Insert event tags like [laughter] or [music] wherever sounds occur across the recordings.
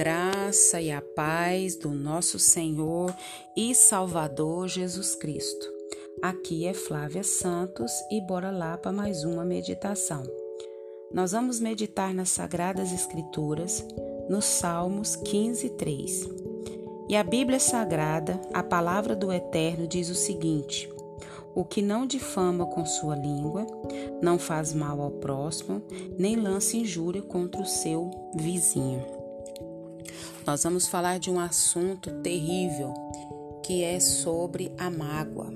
graça e a paz do nosso Senhor e Salvador Jesus Cristo. Aqui é Flávia Santos e bora lá para mais uma meditação. Nós vamos meditar nas Sagradas Escrituras, nos Salmos 15, 3. E a Bíblia Sagrada, a palavra do Eterno, diz o seguinte: O que não difama com sua língua, não faz mal ao próximo, nem lança injúria contra o seu vizinho. Nós vamos falar de um assunto terrível, que é sobre a mágoa.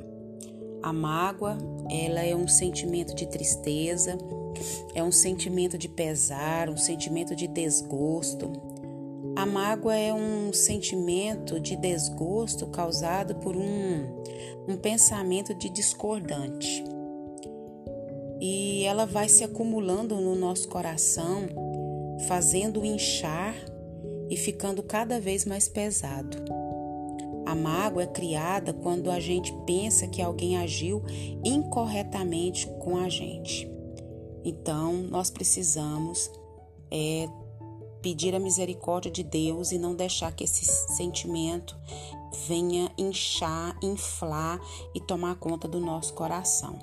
A mágoa, ela é um sentimento de tristeza, é um sentimento de pesar, um sentimento de desgosto. A mágoa é um sentimento de desgosto causado por um, um pensamento de discordante. E ela vai se acumulando no nosso coração, fazendo inchar e ficando cada vez mais pesado. A mágoa é criada quando a gente pensa que alguém agiu incorretamente com a gente. Então, nós precisamos é, pedir a misericórdia de Deus e não deixar que esse sentimento venha inchar, inflar e tomar conta do nosso coração.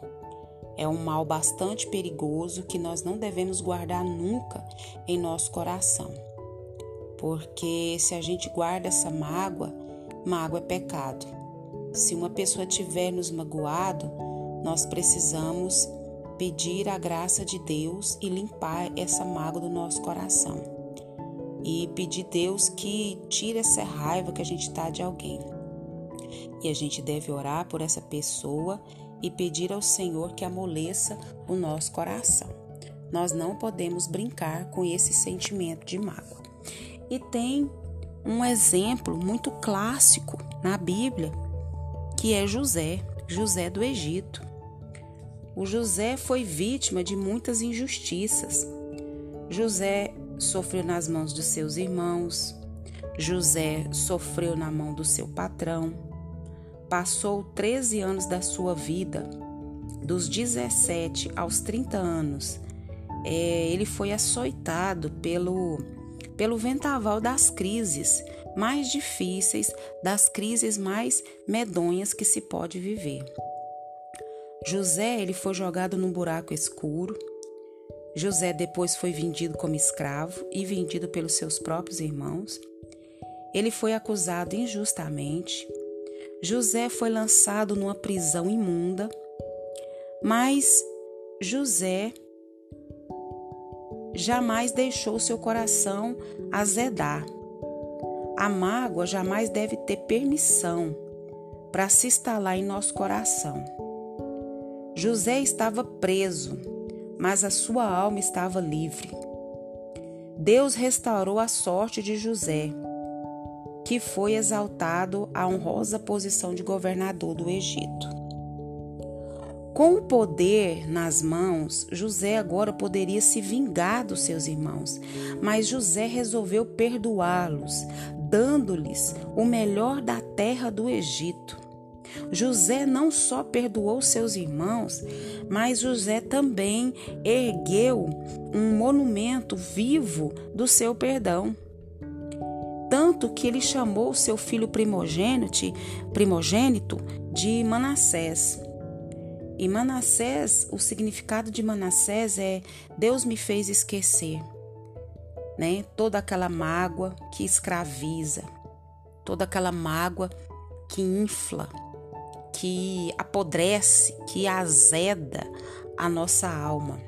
É um mal bastante perigoso que nós não devemos guardar nunca em nosso coração porque se a gente guarda essa mágoa, mágoa é pecado. Se uma pessoa tiver nos magoado, nós precisamos pedir a graça de Deus e limpar essa mágoa do nosso coração. E pedir Deus que tire essa raiva que a gente está de alguém. E a gente deve orar por essa pessoa e pedir ao Senhor que amoleça o nosso coração. Nós não podemos brincar com esse sentimento de mágoa. E tem um exemplo muito clássico na Bíblia, que é José, José do Egito. O José foi vítima de muitas injustiças. José sofreu nas mãos dos seus irmãos, José sofreu na mão do seu patrão. Passou 13 anos da sua vida, dos 17 aos 30 anos. É, ele foi açoitado pelo pelo ventaval das crises mais difíceis, das crises mais medonhas que se pode viver. José, ele foi jogado num buraco escuro. José depois foi vendido como escravo e vendido pelos seus próprios irmãos. Ele foi acusado injustamente. José foi lançado numa prisão imunda. Mas José jamais deixou seu coração azedar. A mágoa jamais deve ter permissão para se instalar em nosso coração. José estava preso, mas a sua alma estava livre. Deus restaurou a sorte de José, que foi exaltado à honrosa posição de governador do Egito. Com o poder nas mãos, José agora poderia se vingar dos seus irmãos, mas José resolveu perdoá-los, dando-lhes o melhor da terra do Egito. José não só perdoou seus irmãos, mas José também ergueu um monumento vivo do seu perdão. Tanto que ele chamou seu filho primogênito, primogênito de Manassés. E Manassés, o significado de Manassés é Deus me fez esquecer, né? Toda aquela mágoa que escraviza, toda aquela mágoa que infla, que apodrece, que azeda a nossa alma.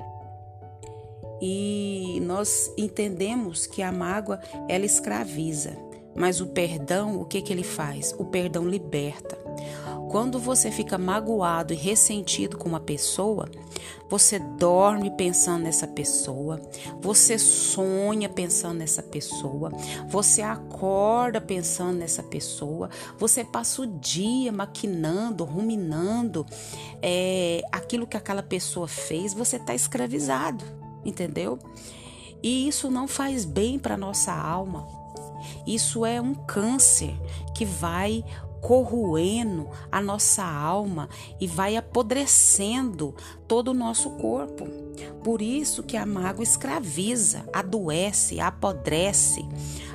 E nós entendemos que a mágoa ela escraviza, mas o perdão, o que que ele faz? O perdão liberta. Quando você fica magoado e ressentido com uma pessoa, você dorme pensando nessa pessoa, você sonha pensando nessa pessoa, você acorda pensando nessa pessoa, você passa o dia maquinando, ruminando é, aquilo que aquela pessoa fez, você está escravizado, entendeu? E isso não faz bem para nossa alma. Isso é um câncer que vai corroendo a nossa alma e vai apodrecendo todo o nosso corpo. Por isso que a mágoa escraviza, adoece, apodrece.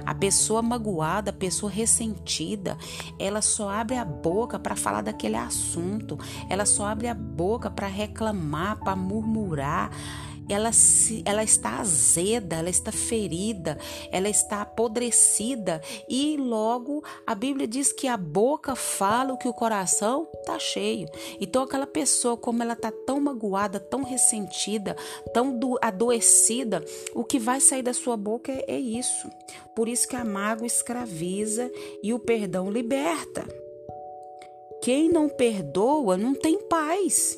A pessoa magoada, a pessoa ressentida, ela só abre a boca para falar daquele assunto, ela só abre a boca para reclamar, para murmurar ela, se, ela está azeda, ela está ferida, ela está apodrecida e logo a Bíblia diz que a boca fala o que o coração está cheio. Então aquela pessoa, como ela está tão magoada, tão ressentida, tão do, adoecida, o que vai sair da sua boca é, é isso. Por isso que a mágoa escraviza e o perdão liberta. Quem não perdoa não tem paz.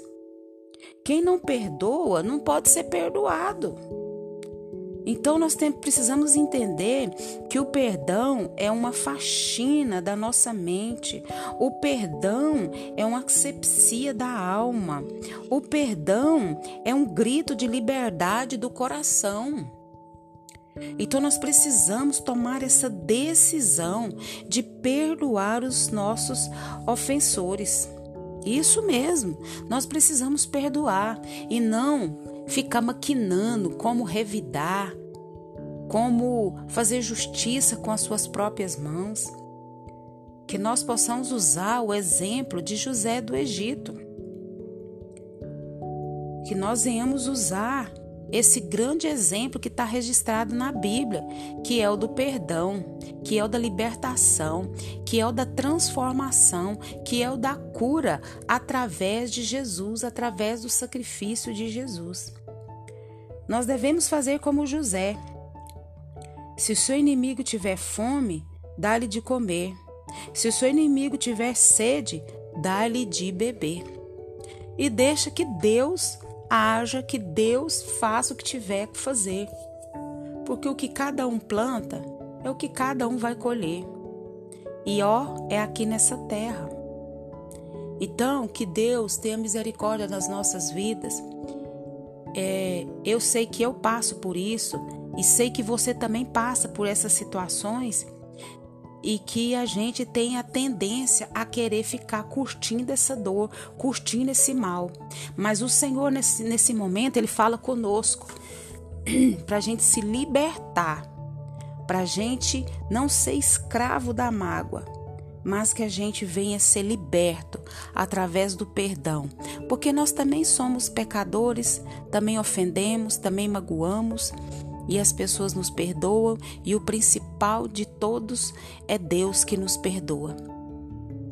Quem não perdoa não pode ser perdoado. Então nós tem, precisamos entender que o perdão é uma faxina da nossa mente. O perdão é uma asepsia da alma. O perdão é um grito de liberdade do coração. Então nós precisamos tomar essa decisão de perdoar os nossos ofensores. Isso mesmo, nós precisamos perdoar e não ficar maquinando como revidar, como fazer justiça com as suas próprias mãos. Que nós possamos usar o exemplo de José do Egito. Que nós venhamos usar esse grande exemplo que está registrado na Bíblia, que é o do perdão, que é o da libertação, que é o da transformação, que é o da cura através de Jesus, através do sacrifício de Jesus. Nós devemos fazer como José. Se o seu inimigo tiver fome, dá-lhe de comer. Se o seu inimigo tiver sede, dá-lhe de beber. E deixa que Deus haja que Deus faça o que tiver que fazer. Porque o que cada um planta é o que cada um vai colher. E ó, é aqui nessa terra. Então, que Deus tenha misericórdia das nossas vidas. É, eu sei que eu passo por isso e sei que você também passa por essas situações e que a gente tem a tendência a querer ficar curtindo essa dor, curtindo esse mal. Mas o Senhor, nesse, nesse momento, Ele fala conosco [clears throat] para a gente se libertar, para a gente não ser escravo da mágoa, mas que a gente venha ser liberto através do perdão, porque nós também somos pecadores, também ofendemos, também magoamos e as pessoas nos perdoam, e o principal de todos é Deus que nos perdoa.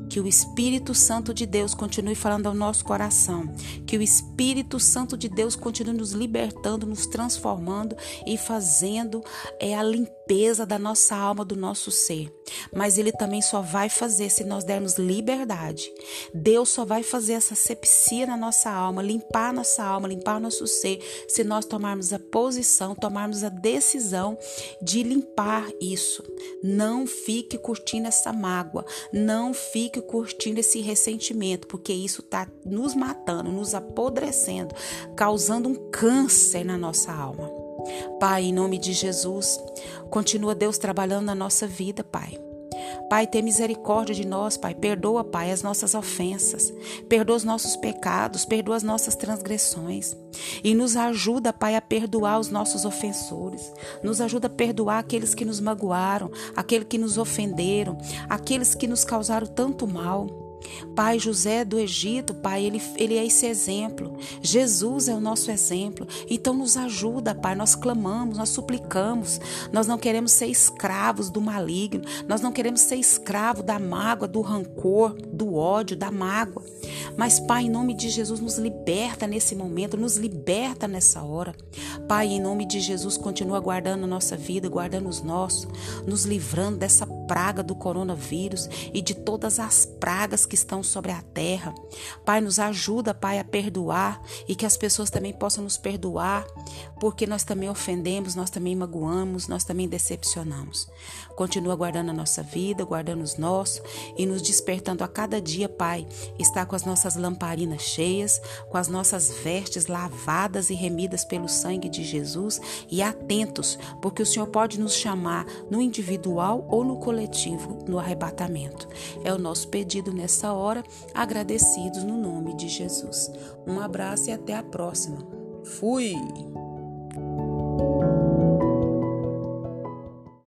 Que o Espírito Santo de Deus continue falando ao nosso coração. Que o Espírito Santo de Deus continue nos libertando, nos transformando e fazendo é, a limpeza da nossa alma, do nosso ser. Mas Ele também só vai fazer se nós dermos liberdade. Deus só vai fazer essa sepsia na nossa alma, limpar nossa alma, limpar nosso ser, se nós tomarmos a posição, tomarmos a decisão de limpar isso. Não fique curtindo essa mágoa. Não fique curtindo esse ressentimento, porque isso está nos matando, nos apodrecendo, causando um câncer na nossa alma. Pai, em nome de Jesus, continua Deus trabalhando na nossa vida, Pai. Pai, tem misericórdia de nós, Pai. Perdoa, Pai, as nossas ofensas. Perdoa os nossos pecados, perdoa as nossas transgressões. E nos ajuda, Pai, a perdoar os nossos ofensores. Nos ajuda a perdoar aqueles que nos magoaram, aqueles que nos ofenderam, aqueles que nos causaram tanto mal. Pai José do Egito, Pai, ele, ele é esse exemplo. Jesus é o nosso exemplo. Então nos ajuda, Pai. Nós clamamos, nós suplicamos. Nós não queremos ser escravos do maligno. Nós não queremos ser escravo da mágoa, do rancor, do ódio, da mágoa. Mas, Pai, em nome de Jesus, nos liberta nesse momento, nos liberta nessa hora. Pai, em nome de Jesus, continua guardando a nossa vida, guardando os nossos, nos livrando dessa praga do coronavírus e de todas as pragas que estão sobre a terra. Pai, nos ajuda, Pai, a perdoar e que as pessoas também possam nos perdoar, porque nós também ofendemos, nós também magoamos, nós também decepcionamos. Continua guardando a nossa vida, guardando os nossos e nos despertando a cada dia, Pai, estar com as nossas lamparinas cheias, com as nossas vestes lavadas e remidas pelo sangue de Jesus e atentos, porque o Senhor pode nos chamar no individual ou no coletivo no arrebatamento. É o nosso pedido nessa hora, agradecidos no nome de Jesus. Um abraço e até a próxima. Fui!